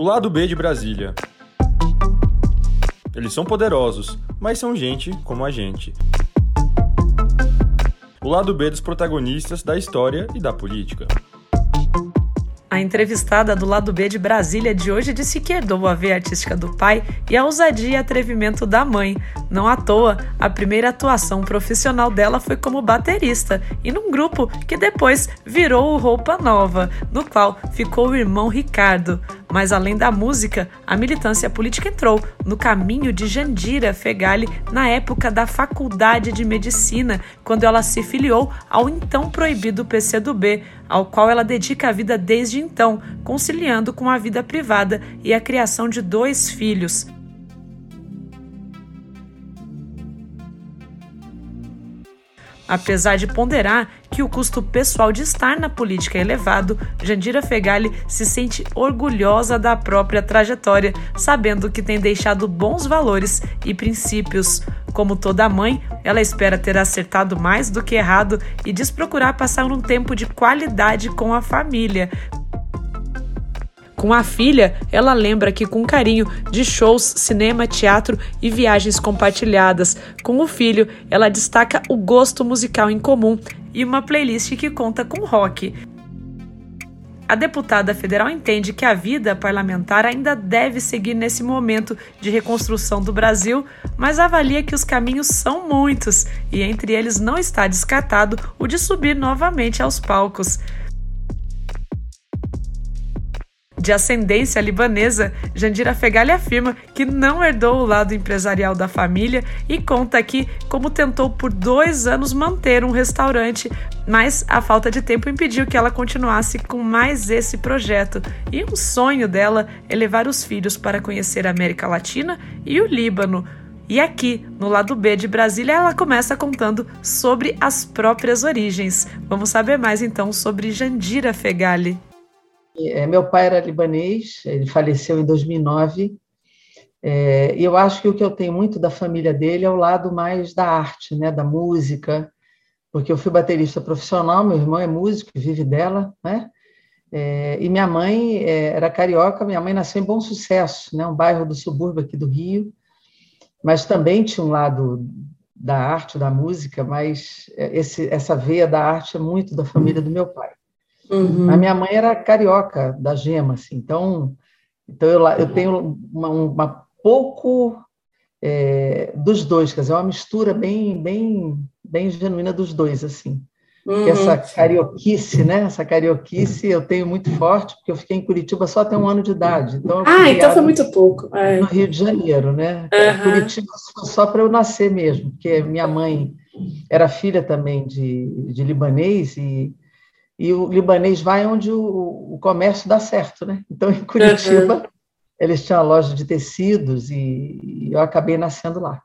O lado B de Brasília. Eles são poderosos, mas são gente como a gente. O lado B dos protagonistas da história e da política. A entrevistada do lado B de Brasília de hoje disse que herdou a veia artística do pai e a ousadia e atrevimento da mãe. Não à toa, a primeira atuação profissional dela foi como baterista e num grupo que depois virou o Roupa Nova, no qual ficou o irmão Ricardo. Mas além da música, a militância política entrou no caminho de Jandira Fegali na época da Faculdade de Medicina, quando ela se filiou ao então proibido PCdoB, ao qual ela dedica a vida desde então, conciliando com a vida privada e a criação de dois filhos. Apesar de ponderar que o custo pessoal de estar na política é elevado, Jandira Fegali se sente orgulhosa da própria trajetória, sabendo que tem deixado bons valores e princípios. Como toda mãe, ela espera ter acertado mais do que errado e diz procurar passar um tempo de qualidade com a família, com a filha, ela lembra que com carinho de shows, cinema, teatro e viagens compartilhadas. Com o filho, ela destaca o gosto musical em comum e uma playlist que conta com rock. A deputada federal entende que a vida parlamentar ainda deve seguir nesse momento de reconstrução do Brasil, mas avalia que os caminhos são muitos e entre eles não está descartado o de subir novamente aos palcos. De ascendência libanesa, Jandira Fegali afirma que não herdou o lado empresarial da família e conta aqui como tentou por dois anos manter um restaurante, mas a falta de tempo impediu que ela continuasse com mais esse projeto. E um sonho dela é levar os filhos para conhecer a América Latina e o Líbano. E aqui, no lado B de Brasília, ela começa contando sobre as próprias origens. Vamos saber mais então sobre Jandira Fegali. É, meu pai era libanês, ele faleceu em 2009. É, e eu acho que o que eu tenho muito da família dele é o lado mais da arte, né, da música, porque eu fui baterista profissional, meu irmão é músico, vive dela, né? É, e minha mãe é, era carioca, minha mãe nasceu em Bom Sucesso, né, um bairro do subúrbio aqui do Rio, mas também tinha um lado da arte, da música, mas é, esse, essa veia da arte é muito da família do meu pai. Uhum. A minha mãe era carioca, da Gema, assim, então, então eu, eu tenho uma, uma pouco é, dos dois, quer dizer, uma mistura bem, bem, bem genuína dos dois, assim. Uhum. Essa carioquice, né? Essa carioquice eu tenho muito forte, porque eu fiquei em Curitiba só até um ano de idade. Então ah, então foi muito pouco. É. No Rio de Janeiro, né? Uhum. Curitiba só para eu nascer mesmo, porque minha mãe era filha também de, de libanês e e o libanês vai onde o, o comércio dá certo, né? Então, em Curitiba, uhum. eles tinham a loja de tecidos e, e eu acabei nascendo lá.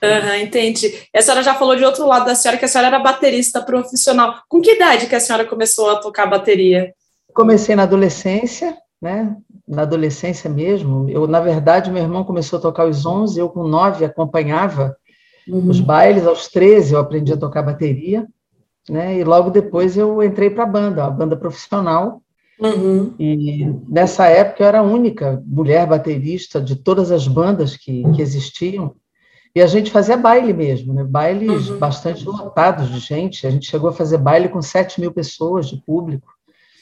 Uhum, entendi. E a senhora já falou de outro lado da senhora, que a senhora era baterista profissional. Com que idade que a senhora começou a tocar bateria? Comecei na adolescência, né? Na adolescência mesmo. Eu, na verdade, meu irmão começou a tocar aos 11, eu com 9 acompanhava uhum. os bailes. Aos 13 eu aprendi a tocar bateria né? E logo depois eu entrei para a banda, a banda profissional. Uhum. E nessa época eu era a única mulher baterista de todas as bandas que, que existiam. E a gente fazia baile mesmo, né? bailes uhum. bastante lotados de gente. A gente chegou a fazer baile com 7 mil pessoas de público.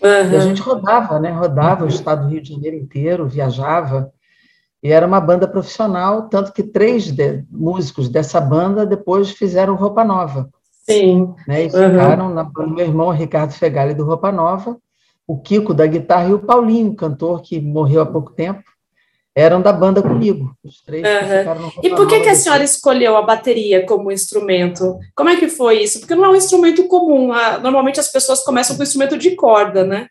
Uhum. E a gente rodava, né? Rodava o estado do Rio de Janeiro inteiro, viajava. E era uma banda profissional, tanto que três de, músicos dessa banda depois fizeram roupa nova. Sim. Né, e ficaram uhum. na, meu irmão Ricardo Fegali do Roupa Nova, o Kiko da guitarra e o Paulinho, cantor que morreu há pouco tempo, eram da banda comigo. Os três uhum. E por que, que a senhora escolheu a bateria como instrumento? Como é que foi isso? Porque não é um instrumento comum. Normalmente as pessoas começam com instrumento de corda, né?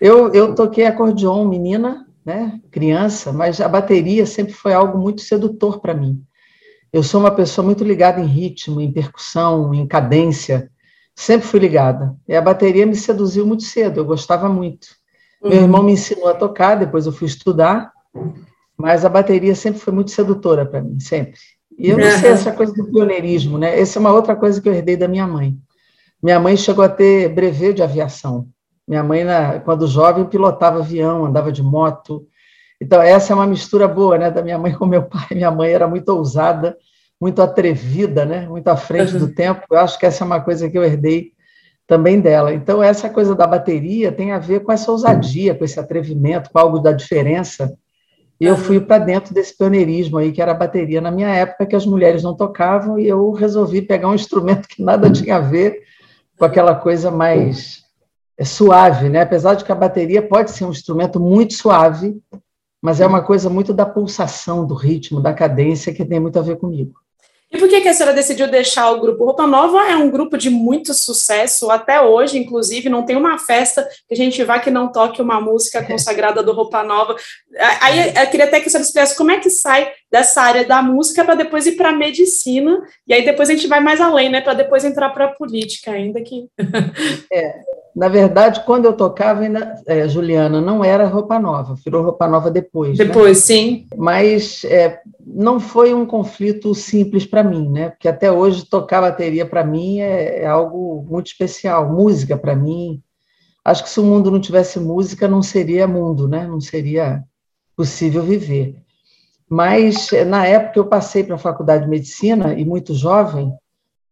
Eu, eu toquei acordeon, menina, né, criança, mas a bateria sempre foi algo muito sedutor para mim. Eu sou uma pessoa muito ligada em ritmo, em percussão, em cadência. Sempre fui ligada. E a bateria me seduziu muito cedo, eu gostava muito. Uhum. Meu irmão me ensinou a tocar, depois eu fui estudar, mas a bateria sempre foi muito sedutora para mim, sempre. E eu não sei essa coisa do pioneirismo, né? Essa é uma outra coisa que eu herdei da minha mãe. Minha mãe chegou a ter brevet de aviação. Minha mãe, quando jovem, pilotava avião, andava de moto, Então, essa é uma mistura boa, né, da minha mãe com meu pai. Minha mãe era muito ousada, muito atrevida, né, muito à frente uhum. do tempo. Eu acho que essa é uma coisa que eu herdei também dela. Então, essa coisa da bateria tem a ver com essa ousadia, com esse atrevimento, com algo da diferença. E eu fui para dentro desse pioneirismo aí, que era a bateria na minha época, que as mulheres não tocavam, e eu resolvi pegar um instrumento que nada tinha a ver com aquela coisa mais é suave, né? Apesar de que a bateria pode ser um instrumento muito suave, mas é uma coisa muito da pulsação, do ritmo, da cadência, que tem muito a ver comigo. E por que, que a senhora decidiu deixar o grupo? Roupa Nova é um grupo de muito sucesso, até hoje, inclusive, não tem uma festa que a gente vá que não toque uma música consagrada do Roupa Nova. Aí eu queria até que a senhora explicasse como é que sai dessa área da música para depois ir para a medicina, e aí depois a gente vai mais além, né? Para depois entrar para a política, ainda que. é, na verdade, quando eu tocava, ainda, é, Juliana, não era roupa nova, virou roupa nova depois. Né? Depois, né? sim. Mas é, não foi um conflito simples para mim, né? Porque até hoje tocar bateria para mim é, é, algo muito especial. Música para mim, acho que se o mundo não tivesse música, não seria mundo, né? Não seria possível viver. Mas na época eu passei para a faculdade de medicina e muito jovem,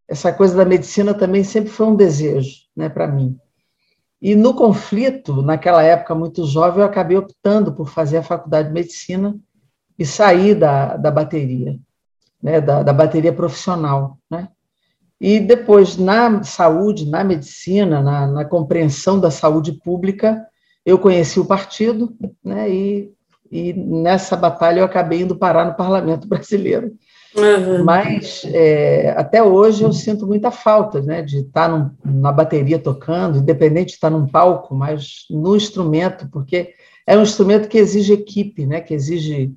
essa coisa da medicina também sempre foi um desejo, né, para mim. E no conflito, naquela época muito jovem, eu acabei optando por fazer a faculdade de medicina e sair da, da bateria, né, da, da bateria profissional. Né? E depois, na saúde, na medicina, na, na, compreensão da saúde pública, eu conheci o partido, né, e, e nessa batalha eu acabei indo parar no parlamento brasileiro. Uhum. Mas é, até hoje eu sinto muita falta né, de estar num, na bateria tocando, independente de estar num palco, mas no instrumento, porque é um instrumento que exige equipe, né, que exige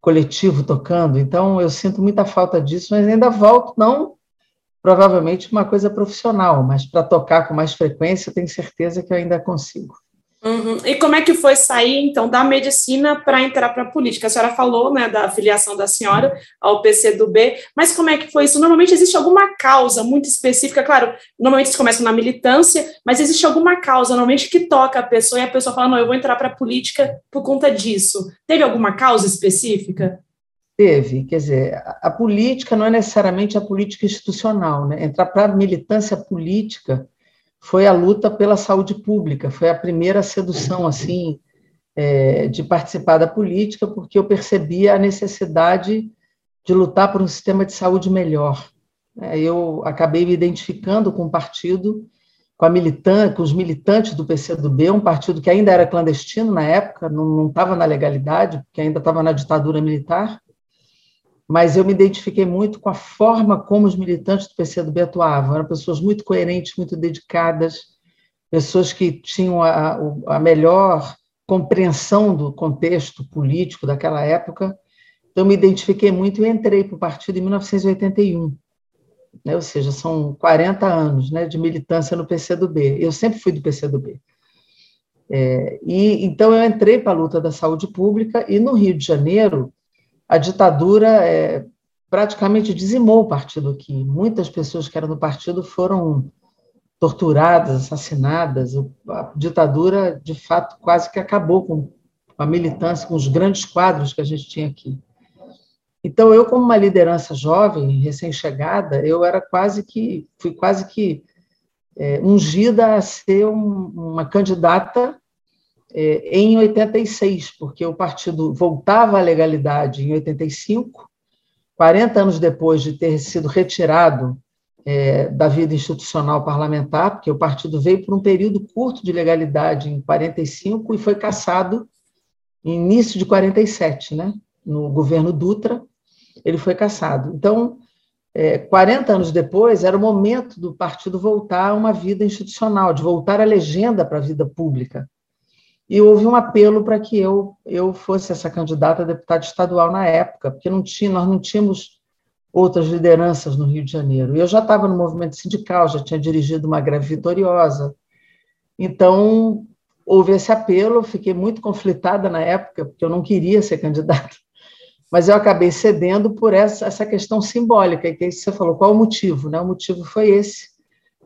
coletivo tocando. Então eu sinto muita falta disso, mas ainda volto, não provavelmente uma coisa profissional, mas para tocar com mais frequência, tenho certeza que eu ainda consigo. Uhum. E como é que foi sair, então, da medicina para entrar para a política? A senhora falou, né, da filiação da senhora ao PCdoB, mas como é que foi isso? Normalmente existe alguma causa muito específica, claro, normalmente eles começam na militância, mas existe alguma causa, normalmente, que toca a pessoa e a pessoa fala, não, eu vou entrar para a política por conta disso. Teve alguma causa específica? Teve, quer dizer, a, a política não é necessariamente a política institucional, né? Entrar para a militância política foi a luta pela saúde pública, foi a primeira sedução assim é, de participar da política, porque eu percebia a necessidade de lutar por um sistema de saúde melhor. É, eu acabei me identificando com o partido, com a militante, com os militantes do PCdoB, um partido que ainda era clandestino na época, não estava na legalidade, porque ainda estava na ditadura militar, mas eu me identifiquei muito com a forma como os militantes do PCdoB atuavam. Eram pessoas muito coerentes, muito dedicadas, pessoas que tinham a, a melhor compreensão do contexto político daquela época. Então, me identifiquei muito e entrei para o partido em 1981. Né? Ou seja, são 40 anos né, de militância no PCdoB. Eu sempre fui do PCdoB. É, e então eu entrei para a luta da saúde pública e no Rio de Janeiro a ditadura é, praticamente dizimou o partido aqui. Muitas pessoas que eram do partido foram torturadas, assassinadas. A ditadura, de fato, quase que acabou com a militância, com os grandes quadros que a gente tinha aqui. Então, eu, como uma liderança jovem, recém-chegada, eu era quase que, fui quase que é, ungida a ser um, uma candidata em 86, porque o partido voltava à legalidade em 85, 40 anos depois de ter sido retirado é, da vida institucional parlamentar, porque o partido veio por um período curto de legalidade em 45 e foi cassado em início de 47, né? no governo Dutra, ele foi cassado. Então, é, 40 anos depois, era o momento do partido voltar a uma vida institucional, de voltar a legenda para a vida pública e houve um apelo para que eu, eu fosse essa candidata a deputada estadual na época, porque não tinha, nós não tínhamos outras lideranças no Rio de Janeiro. Eu já estava no movimento sindical, já tinha dirigido uma greve vitoriosa. Então, houve esse apelo, fiquei muito conflitada na época, porque eu não queria ser candidata, mas eu acabei cedendo por essa, essa questão simbólica, que você falou, qual o motivo? Né? O motivo foi esse,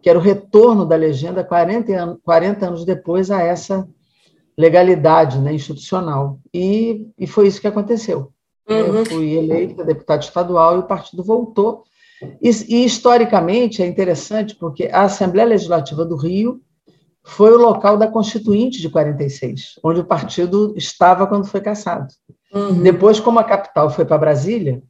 que era o retorno da legenda 40 anos, 40 anos depois a essa legalidade né, institucional. E, e foi isso que aconteceu. Uhum. Eu fui eleita deputada estadual e o partido voltou. E, e, historicamente é interessante porque a Assembleia Legislativa do Rio foi o local da Constituinte de 46, onde o partido estava quando foi cassado. Uhum. Depois, como a capital foi para Brasília,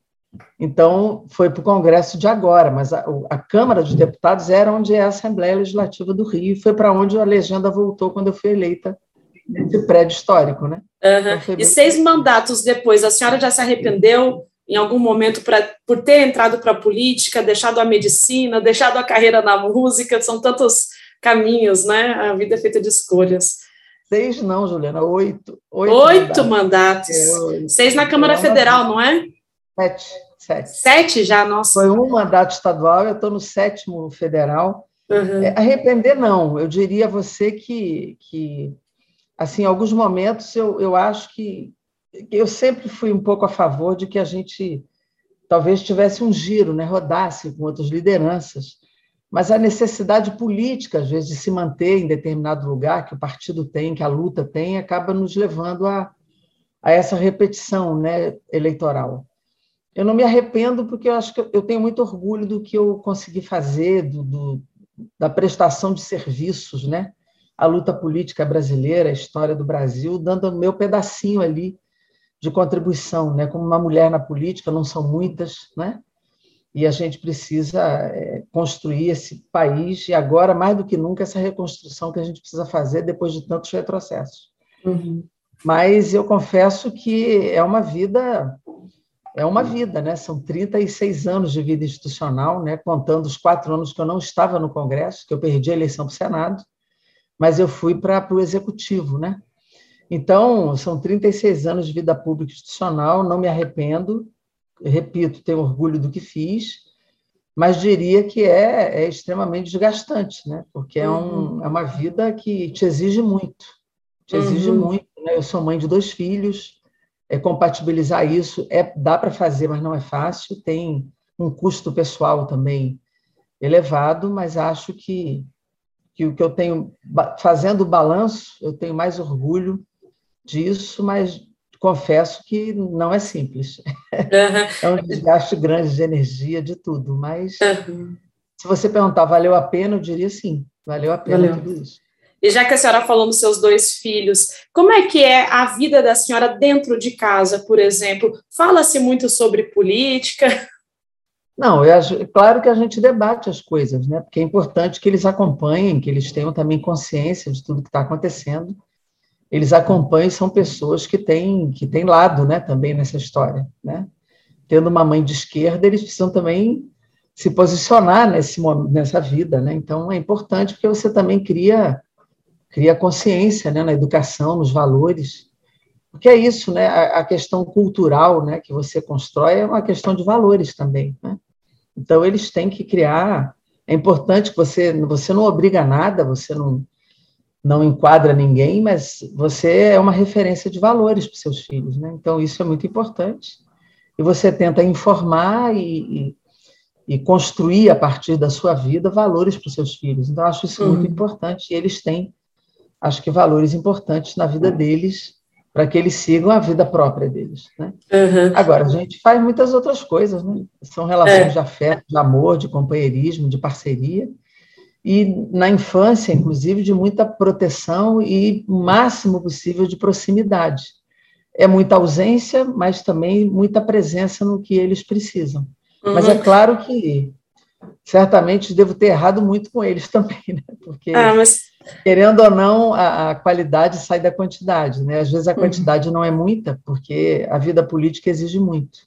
então foi para o Congresso de agora, mas a, a, Câmara dos Deputados era onde é a Assembleia Legislativa do Rio, e foi para onde a legenda voltou quando eu fui eleita nesse prédio histórico, né? Uhum. E seis mandatos depois, a senhora já se arrependeu em algum momento pra, por ter entrado para a política, deixado a medicina, deixado a carreira na música? São tantos caminhos, né? A vida é feita de escolhas. Seis não, Juliana, oito. Oito, oito mandatos. mandatos. É, oito. Seis na Câmara Federal, não é? Sete. Sete. Sete já, nossa. Foi um mandato estadual, eu estou no sétimo federal. Uhum. É, arrepender, não. Eu diria a você que, que assim, alguns momentos eu, eu acho que eu sempre fui um pouco a favor de que a gente talvez tivesse um giro, né, rodasse com outras lideranças, mas a necessidade política, às vezes, de se manter em determinado lugar que o partido tem, que a luta tem, acaba nos levando a, a essa repetição né, eleitoral. Eu não me arrependo porque eu acho que eu tenho muito orgulho do que eu consegui fazer, do, do da prestação de serviços, né? A luta política brasileira, a história do Brasil, dando o meu pedacinho ali de contribuição, né? Como uma mulher na política, não são muitas, né? E a gente precisa é, construir esse país e agora mais do que nunca essa reconstrução que a gente precisa fazer depois de tantos retrocessos. Uhum. Mas eu confesso que é uma vida é uma vida, né? São 36 anos de vida institucional, né? Contando os quatro anos que eu não estava no Congresso, que eu perdi a eleição para o Senado, mas eu fui para o Executivo, né? Então, são 36 anos de vida pública institucional, não me arrependo, repito, tenho orgulho do que fiz, mas diria que é, é extremamente desgastante, né? Porque é, um, uhum. é uma vida que te exige muito, te exige uhum. muito. Né? Eu sou mãe de dois filhos, é, compatibilizar isso é dá para fazer, mas não é fácil. Tem um custo pessoal também elevado, mas acho que, que o que eu tenho fazendo o balanço, eu tenho mais orgulho disso, mas confesso que não é simples. Uhum. é um desgaste grande de energia, de tudo, mas uhum. se você perguntar, valeu a pena, eu diria sim, valeu a pena valeu. tudo isso. E já que a senhora falou nos seus dois filhos, como é que é a vida da senhora dentro de casa, por exemplo? Fala-se muito sobre política? Não, é claro que a gente debate as coisas, né? Porque é importante que eles acompanhem, que eles tenham também consciência de tudo que está acontecendo. Eles acompanhem, são pessoas que têm que têm lado, né? Também nessa história, né? Tendo uma mãe de esquerda, eles precisam também se posicionar nesse nessa vida, né? Então é importante porque você também cria cria consciência né, na educação, nos valores. Porque é isso, né? A, questão cultural né, que você constrói é uma questão de valores também. Né? Então, eles têm que criar. É importante que você, você não obriga nada, você não, não enquadra ninguém, mas você é uma referência de valores para os seus filhos. Né? Então, isso é muito importante. E você tenta informar e, e, e construir, a partir da sua vida, valores para os seus filhos. Então, acho isso uhum. muito importante. E eles têm acho que valores importantes na vida deles para que eles sigam a vida própria deles. Né? Uhum. Agora, a gente faz muitas outras coisas, né? são relações é. de afeto, de amor, de companheirismo, de parceria, e na infância, inclusive, de muita proteção e o máximo possível de proximidade. É muita ausência, mas também muita presença no que eles precisam. Uhum. Mas é uhum. claro que certamente devo ter errado muito com eles também, né? porque ah, mas querendo ou não, a, a, qualidade sai da quantidade, né? Às vezes a uhum. quantidade uhum. não é muita, porque a vida política exige muito.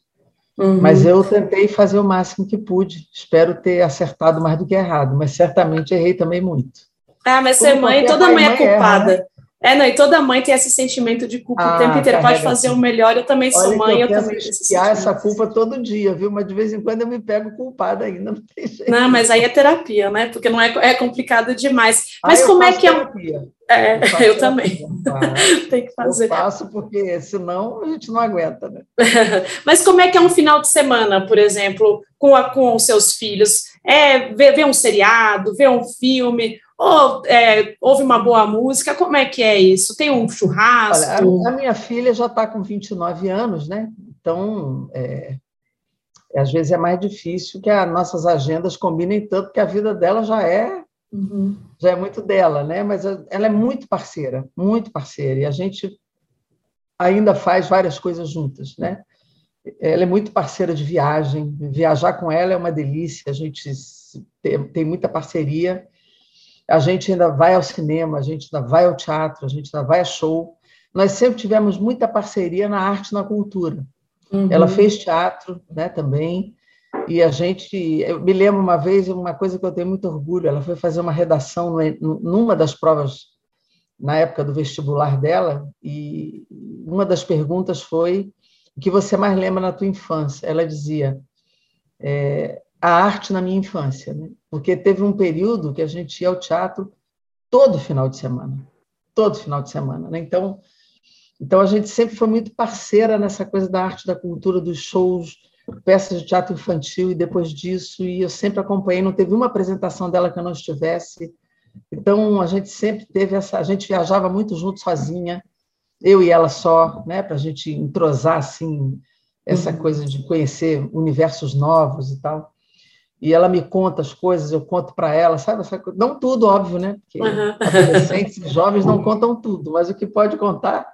Uhum. Mas eu tentei fazer o máximo que pude. Espero ter acertado mais do que errado, mas certamente errei também muito. Ah, mas ser mãe, toda mãe é culpada. Erra, né? É, não, e toda mãe tem esse sentimento de culpa ah, o tempo inteiro. Pode fazer o melhor, eu também sou Olha mãe, eu, eu também preciso. essa culpa todo dia, viu? Mas de vez em quando eu me pego culpada ainda, não tem jeito. Não, mas aí é terapia, né? Porque não é, é complicado demais. Mas ah, como é que terapia. é. É, eu, eu também. tem que fazer. Eu faço porque senão a gente não aguenta, né? mas como é que é um final de semana, por exemplo, com, a, com os seus filhos? É ver, ver um seriado, ver um filme, Ou é, ouve uma boa música? Como é que é isso? Tem um churrasco? Olha, a, a, minha filha já está com 29 anos, né? Então, é, às vezes é mais difícil que as nossas agendas combinem tanto, que a vida dela já é uhum. já é muito dela, né? Mas ela é muito parceira, muito parceira, e a gente ainda faz várias coisas juntas, né? Ela é muito parceira de viagem, viajar com ela é uma delícia, a gente tem, tem muita parceria. A gente ainda vai ao cinema, a gente ainda vai ao teatro, a gente ainda vai a show. Nós sempre tivemos muita parceria na arte e na cultura. Uhum. Ela fez teatro né, também, e a gente. Eu me lembro uma vez, uma coisa que eu tenho muito orgulho: ela foi fazer uma redação numa das provas, na época do vestibular dela, e uma das perguntas foi: o que você mais lembra na tua infância? Ela dizia: é, a arte na minha infância, né? porque teve um período que a gente ia ao teatro todo final de semana, todo final de semana. Né? Então, então a gente sempre foi muito parceira nessa coisa da arte, da cultura, dos shows, peças de teatro infantil e depois disso, e eu sempre acompanhei, não teve uma apresentação dela que eu não estivesse. Então a gente sempre teve essa, a gente viajava muito junto sozinha, eu e ela só, né, para a gente entrosar assim essa uhum. coisa de conhecer universos novos e tal e ela me conta as coisas, eu conto para ela, sabe? Não tudo, óbvio, né? Porque uhum. adolescentes e jovens não contam tudo, mas o que pode contar,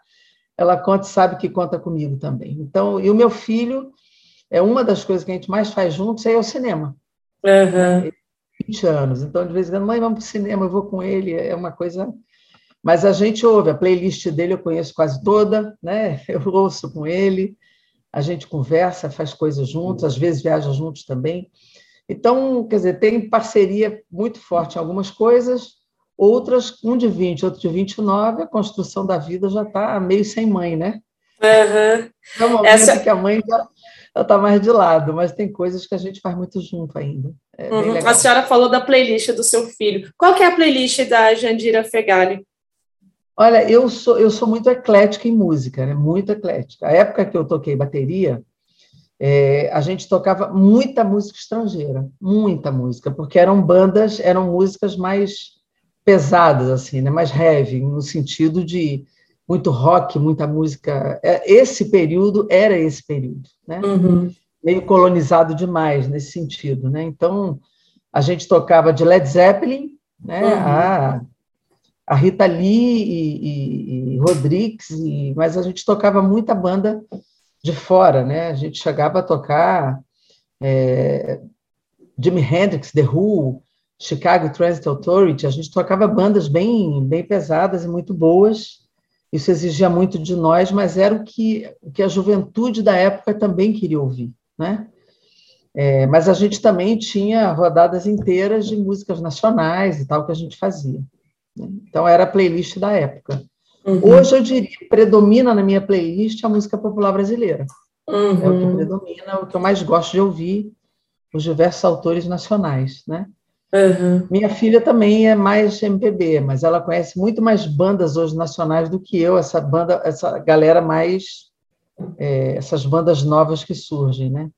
ela conta e sabe que conta comigo também. Então, e o meu filho, é uma das coisas que a gente mais faz juntos é ir ao cinema. Uhum. 20 anos. Então, de vez em quando, mãe, vamos para o cinema, eu vou com ele, é uma coisa. Mas a gente ouve, a playlist dele eu conheço quase toda, né? Eu ouço com ele, a gente conversa, faz coisas juntos, às vezes viaja juntos também. Então, quer dizer, tem parceria muito forte em algumas coisas, outras, um de 20, outro de 29, a construção da vida já está meio sem mãe, né? Uhum. É um momento Essa... que a mãe já está mais de lado, mas tem coisas que a gente faz muito junto ainda. É uhum. A senhora falou da playlist do seu filho. Qual que é a playlist da Jandira Fegali? Olha, eu sou, eu sou muito eclética em música, né? muito eclética. A época que eu toquei bateria, é, a gente tocava muita música estrangeira, muita música, porque eram bandas, eram músicas mais pesadas, assim, né? mais heavy, no sentido de muito rock, muita música. É, esse período era esse período, né? Uhum. meio colonizado demais nesse sentido. Né? Então, a gente tocava de Led Zeppelin, né? Uhum. a, a Rita Lee e, e, e Rodrigues, e, mas a gente tocava muita banda de fora, né? A gente chegava a tocar é, Jimi Hendrix, The Who, Chicago Transit Authority, a gente tocava bandas bem, bem pesadas e muito boas. Isso exigia muito de nós, mas era o que, o que a juventude da época também queria ouvir, né? É, mas a gente também tinha rodadas inteiras de músicas nacionais e tal que a gente fazia. Né? Então era a playlist da época. Uhum. Hoje eu diria que predomina na minha playlist a música popular brasileira. Uhum. É o que uhum. predomina, é o que eu mais gosto de ouvir, os diversos autores nacionais, né? Uhum. Minha filha também é mais MPB, mas ela conhece muito mais bandas hoje nacionais do que eu, essa banda, essa galera mais, é, essas bandas novas que surgem, né?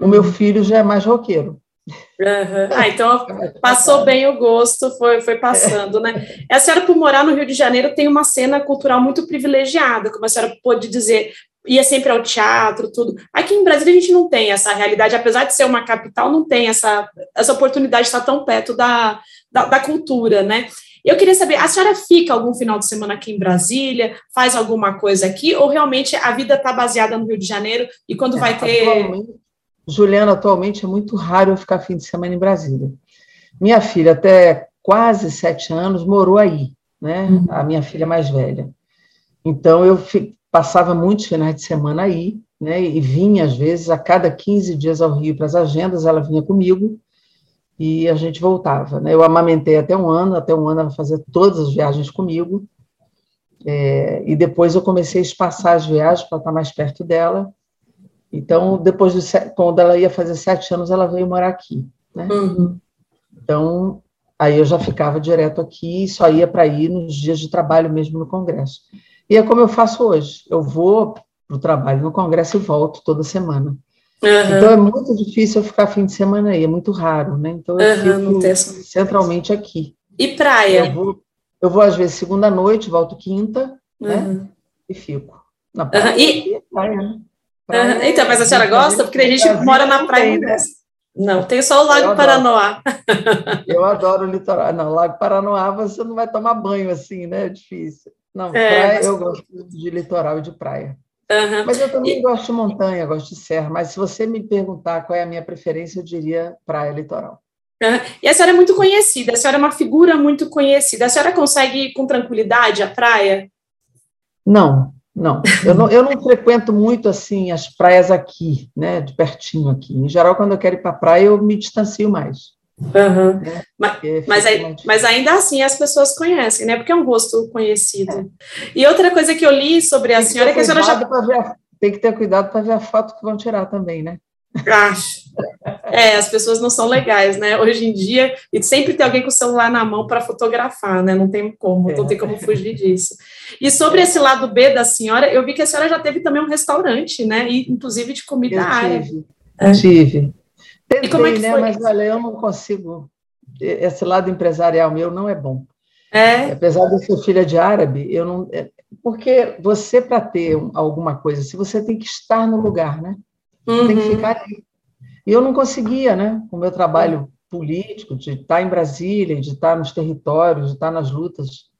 O meu uhum. filho já é mais roqueiro. Uhum. Ah, então passou bem o gosto, foi, foi passando, né? A senhora, por morar no Rio de Janeiro, tem uma cena cultural muito privilegiada, como a senhora pôde dizer, ia sempre ao teatro, tudo. Aqui em Brasília a gente não tem essa realidade, apesar de ser uma capital, não tem essa, essa oportunidade de estar tão perto da, da, da cultura, né? Eu queria saber, a senhora fica algum final de semana aqui em Brasília, faz alguma coisa aqui, ou realmente a vida está baseada no Rio de Janeiro e quando é, vai ter. Atualmente Juliana, atualmente é muito raro eu ficar fim de semana em Brasília. Minha filha, até quase sete anos, morou aí, né? Uhum. A minha filha mais velha. Então, eu passava muitos finais de semana aí, né? E vinha, às vezes, a cada 15 dias ao Rio para as agendas, ela vinha comigo e a gente voltava. Né? Eu amamentei até um ano, até um ano ela fazia todas as viagens comigo. É, e depois eu comecei a espaçar as viagens para estar mais perto dela então, depois de quando ela ia fazer sete anos, ela veio morar aqui, né? Uhum. Então, aí eu já ficava direto aqui e só ia para ir nos dias de trabalho mesmo no Congresso. E é como eu faço hoje. Eu vou para o trabalho no Congresso e volto toda semana. Uhum. Então é muito difícil eu ficar fim de semana aí, é muito raro, né? Então eu uhum, fico centralmente aqui. E praia? Eu vou, eu vou às vezes segunda noite, volto quinta, né? Uhum. E fico. Na praia, uhum. e... praia, né? Praia, uhum. Então, mas a senhora gosta? Porque a gente mora na praia. Tem, né? Não, tem só o Lago eu Paranoá. Eu adoro o litoral. Não, Lago Paranoá você não vai tomar banho assim, né? É difícil. Não, é, praia, mas... eu gosto de litoral e de praia. Uhum. Mas eu também e... gosto de montanha, gosto de serra. Mas se você me perguntar qual é a minha preferência, eu diria praia litoral. Uhum. E a senhora é muito conhecida, a senhora é uma figura muito conhecida. A senhora consegue ir com tranquilidade à praia? Não, não. Eu não, eu não frequento muito assim as praias aqui, né, de pertinho aqui. Em geral, quando eu quero ir para a praia, eu me distancio mais. Uhum. Né? Mas, mas, aí, mas, ainda assim as pessoas conhecem, né? Porque é um rosto conhecido. É. E outra coisa que eu li sobre a senhora é que a senhora já. A, tem que ter cuidado para ver a foto que vão tirar também, né? Acho. É, as pessoas não são legais, né? Hoje em dia, e sempre tem alguém com o celular na mão para fotografar, né? Não tem como, é. não tem como fugir disso. E sobre esse lado B da senhora, eu vi que a senhora já teve também um restaurante, né? E, inclusive de comida eu árabe. É. Tive. Tentei, e como é que né? Foi? Mas olha, eu não consigo. Esse lado empresarial meu não é bom. É. Apesar de ser filha de árabe, eu não. É, porque você, para ter alguma coisa, se você tem que estar no lugar, né? Uhum. Tem que ficar ali. E eu não conseguia, né? Com o meu trabalho político, de estar em Brasília, de estar nos territórios, de estar nas lutas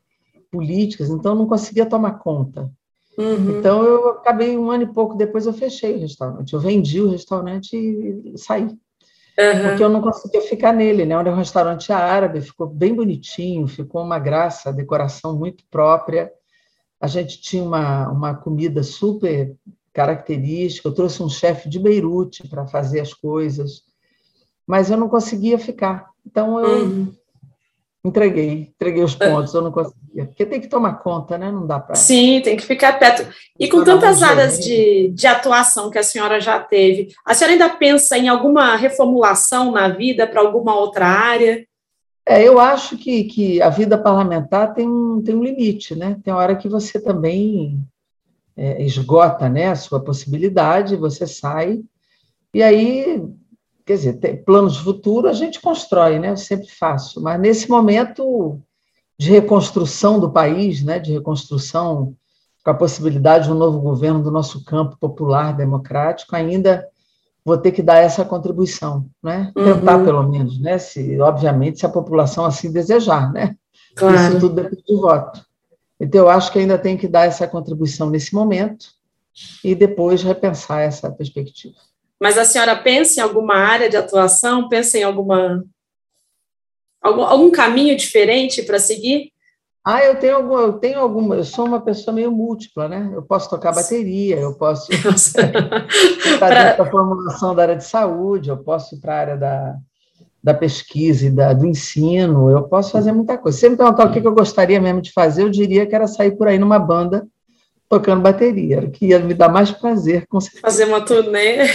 políticas, então eu não conseguia tomar conta. Uhum. Então eu acabei um ano e pouco depois eu fechei o restaurante, eu vendi o restaurante e saí. Uhum. Porque eu não conseguia ficar nele, né? Era um restaurante árabe, ficou bem bonitinho, ficou uma graça, decoração muito própria. A gente tinha uma, uma comida super característica. Eu trouxe um chefe de Beirute para fazer as coisas, mas eu não conseguia ficar. Então eu uhum. entreguei, entreguei os é. pontos. Eu não conseguia, porque tem que tomar conta, né? Não dá para. Sim, tem que ficar perto. E com tantas áreas de, de atuação que a senhora já teve, a senhora ainda pensa em alguma reformulação na vida para alguma outra área? É, eu acho que, que a vida parlamentar tem um, tem um limite, né? Tem hora que você também é, esgota né, a sua possibilidade, você sai, e aí, quer dizer, tem, planos de futuro a gente constrói, né? Eu sempre faço, mas nesse momento de reconstrução do país, né, de reconstrução com a possibilidade de um novo governo do nosso campo popular democrático, ainda vou ter que dar essa contribuição, né? Tentar uhum. pelo menos, né? Se obviamente se a população assim desejar, né? Claro. Isso tudo depende de voto. Então, eu acho que ainda tem que dar essa contribuição nesse momento e depois repensar essa perspectiva. Mas a senhora pensa em alguma área de atuação? Pensa em alguma algum, algum caminho diferente para seguir? Ah, eu tenho algum, eu tenho alguma, eu sou uma pessoa meio múltipla, né? Eu posso tocar bateria, eu posso estar dentro da formulação da área de saúde, eu posso ir para a área da, da pesquisa e da, do ensino, eu posso fazer muita coisa. Se você me perguntar o que eu gostaria mesmo de fazer, eu diria que era sair por aí numa banda tocando bateria, que ia me dar mais prazer, com certeza. Fazer uma turnê.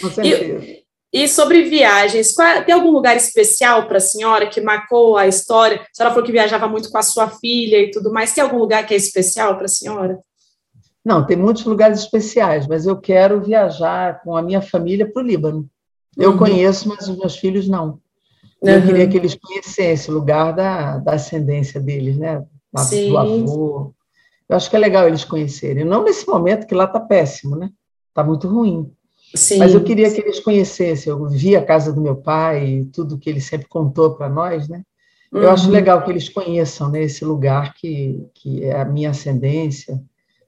com certeza. E, e sobre viagens, qual, tem algum lugar especial para a senhora que marcou a história? A senhora falou que viajava muito com a sua filha e tudo mais. Tem algum lugar que é especial para a senhora? Não, tem muitos lugares especiais, mas eu quero viajar com a minha família para o Líbano. Eu uhum. conheço, mas os meus filhos não. Uhum. Eu queria que eles conhecessem o lugar da, da ascendência deles, né? Do avô. Eu acho que é legal eles conhecerem. Não nesse momento, que lá está péssimo, né? Está muito ruim. Sim. Mas eu queria que eles conhecessem. Eu vi a casa do meu pai, tudo que ele sempre contou para nós, né? Eu uhum. acho legal que eles conheçam né, esse lugar que, que é a minha ascendência.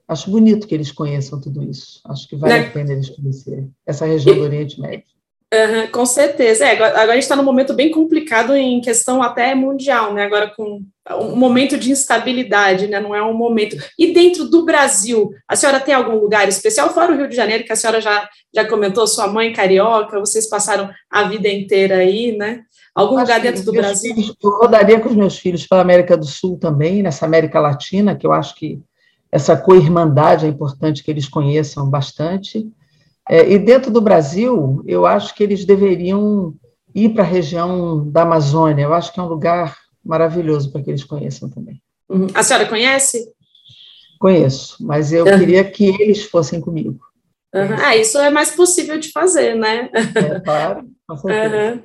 Acho bonito que eles conheçam tudo isso. Acho que vale né? a pena eles conhecerem essa região do Oriente Médio. Uhum, com certeza. É, agora, agora, a gente está num momento bem complicado em questão até mundial, né? Agora com um momento de instabilidade, né? Não é um momento. E dentro do Brasil, a senhora tem algum lugar especial? Fora o Rio de Janeiro, que a senhora já, já comentou, sua mãe carioca, vocês passaram a vida inteira aí, né? Algum Acho lugar dentro do Brasil? Filhos, eu rodaria com os meus filhos para a América do Sul também, nessa América Latina, que eu acho que essa co-irmandade é importante que eles conheçam bastante. É, e dentro do Brasil, eu acho que eles deveriam ir para a região da Amazônia. Eu acho que é um lugar maravilhoso para que eles conheçam também. Uhum. A senhora conhece? Conheço, mas eu uhum. queria que eles fossem comigo. Uhum. Ah, isso é mais possível de fazer, né? É, claro, com certeza.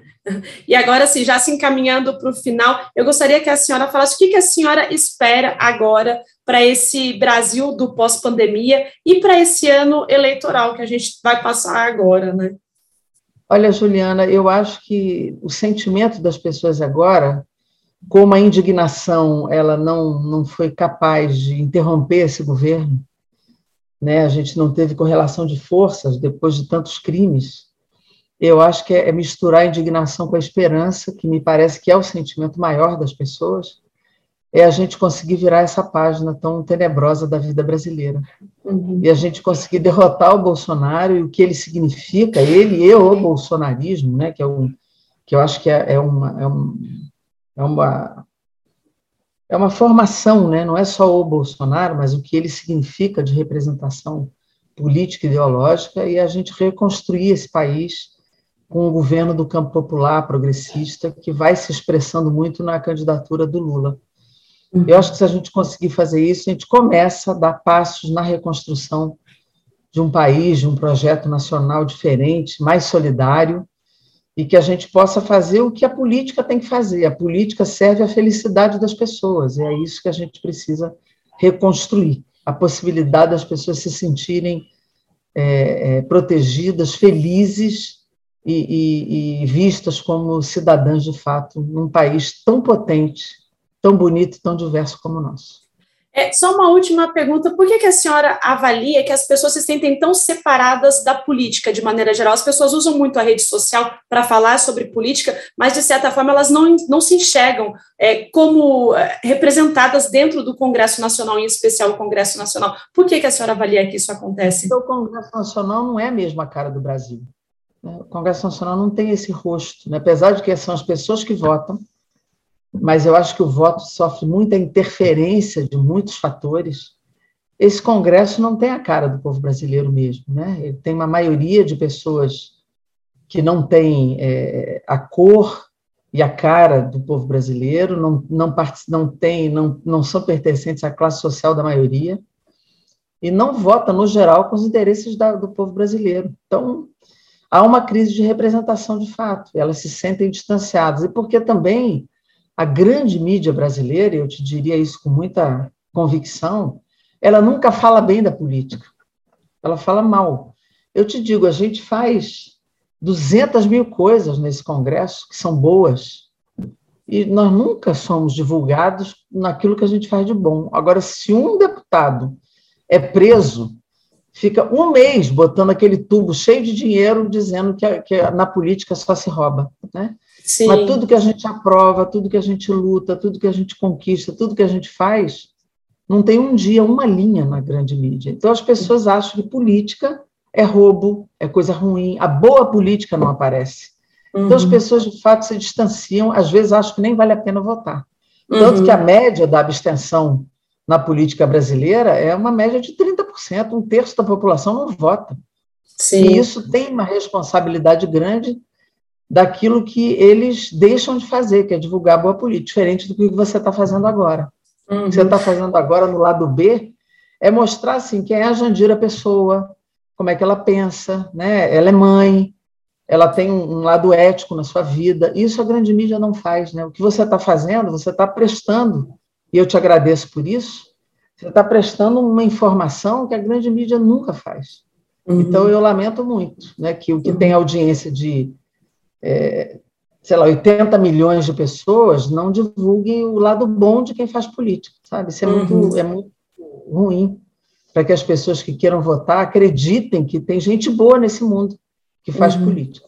E agora, assim, já se encaminhando para o final, eu gostaria que a senhora falasse o que, que a senhora espera agora para esse Brasil do pós-pandemia e para esse ano eleitoral que a gente vai passar agora, né? Olha, Juliana, eu acho que o sentimento das pessoas agora, como a indignação ela não, não foi capaz de interromper esse governo, né? a gente não teve correlação de forças depois de tantos crimes, eu acho que é, é misturar a indignação com a esperança, que me parece que é o sentimento maior das pessoas, é a gente conseguir virar essa página tão tenebrosa da vida brasileira. Uhum. E a gente conseguir derrotar o Bolsonaro e o que ele significa, ele e o bolsonarismo, né, que, é um, que eu acho que é, é, uma, é, um, é, uma, é uma formação, né, não é só o Bolsonaro, mas o que ele significa de representação política e ideológica, e a gente reconstruir esse país com o governo do campo popular progressista, que vai se expressando muito na candidatura do Lula. Eu acho que se a gente conseguir fazer isso, a gente começa a dar passos na reconstrução de um país, de um projeto nacional diferente, mais solidário, e que a gente possa fazer o que a política tem que fazer. A política serve à felicidade das pessoas, e é isso que a gente precisa reconstruir a possibilidade das pessoas se sentirem é, é, protegidas, felizes e, e, e vistas como cidadãs de fato num país tão potente tão bonito, tão diverso como o nosso. É, só uma última pergunta: por que, que a senhora avalia que as pessoas se sentem tão separadas da política de maneira geral? As pessoas usam muito a rede social para falar sobre política, mas de certa forma elas não, não se enxergam é, como é, representadas dentro do Congresso Nacional, em especial o Congresso Nacional. Por que, que a senhora avalia que isso acontece? O Congresso Nacional não é mesmo a cara do Brasil. O Congresso Nacional não tem esse rosto, né? apesar de que são as pessoas que votam mas eu acho que o voto sofre muita interferência de muitos fatores. Esse Congresso não tem a cara do povo brasileiro mesmo, né? Ele tem uma maioria de pessoas que não tem é, a cor e a cara do povo brasileiro, não, não, não, tem, não, não são pertencentes à classe social da maioria, e não vota, no geral, com os interesses da, do povo brasileiro. Então, há uma crise de representação de fato, elas se sentem distanciadas, e porque também a grande mídia brasileira, eu te diria isso com muita convicção, ela nunca fala bem da política, ela fala mal. Eu te digo, a gente faz 200 mil coisas nesse Congresso que são boas, e nós nunca somos divulgados naquilo que a gente faz de bom. Agora, se um deputado é preso, fica um mês botando aquele tubo cheio de dinheiro, dizendo que, que na política só se rouba. Né? Sim. Mas tudo que a gente aprova, tudo que a gente luta, tudo que a gente conquista, tudo que a gente faz, não tem um dia uma linha na grande mídia. Então as pessoas acham que política é roubo, é coisa ruim, a boa política não aparece. Uhum. Então as uhum. pessoas de fato se distanciam, às vezes acham que nem vale a pena votar. Tanto uhum. que a média da abstenção na política brasileira é uma média de 30%, um terço da população não vota. Sim. E isso tem uma responsabilidade grande daquilo que eles deixam de fazer, que é divulgar boa política, diferente do que você está fazendo agora. Uhum. O que você está fazendo agora no lado B é mostrar assim, quem é a Jandira Pessoa, como é que ela pensa, né? ela é mãe, ela tem um lado ético na sua vida. Isso a grande mídia não faz. Né? O que você está fazendo, você está prestando, e eu te agradeço por isso, você está prestando uma informação que a grande mídia nunca faz. Uhum. Então, eu lamento muito né, que o que uhum. tem audiência de é, sei lá, 80 milhões de pessoas não divulguem o lado bom de quem faz política, sabe? Isso é, uhum. muito, é muito ruim para que as pessoas que queiram votar acreditem que tem gente boa nesse mundo que faz uhum. política.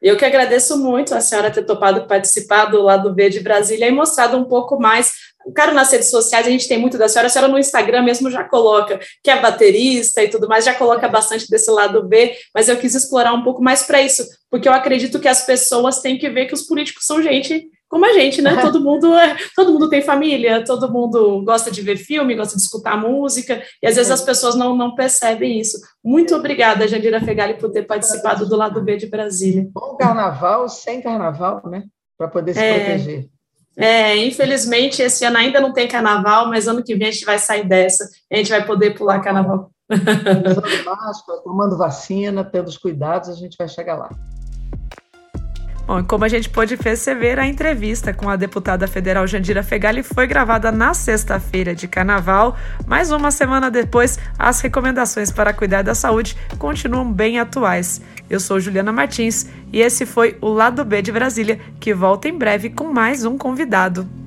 Eu que agradeço muito a senhora ter topado participar do lado B de Brasília e mostrado um pouco mais Claro, nas redes sociais a gente tem muito da senhora, a senhora no Instagram mesmo já coloca que é baterista e tudo mais, já coloca bastante desse lado B, mas eu quis explorar um pouco mais para isso, porque eu acredito que as pessoas têm que ver que os políticos são gente como a gente, né? Todo mundo é, todo mundo tem família, todo mundo gosta de ver filme, gosta de escutar música, e às vezes as pessoas não, não percebem isso. Muito obrigada, Jandira Fegali, por ter participado do lado B de Brasília. Bom carnaval sem carnaval, né? Para poder se é, proteger. É, infelizmente, esse ano ainda não tem carnaval, mas ano que vem a gente vai sair dessa, a gente vai poder pular carnaval. Usando máscara, tomando vacina, tendo os cuidados, a gente vai chegar lá. Bom, como a gente pôde perceber, a entrevista com a deputada federal Jandira Fegali foi gravada na sexta-feira de carnaval, mas uma semana depois, as recomendações para cuidar da saúde continuam bem atuais. Eu sou Juliana Martins e esse foi o Lado B de Brasília, que volta em breve com mais um convidado.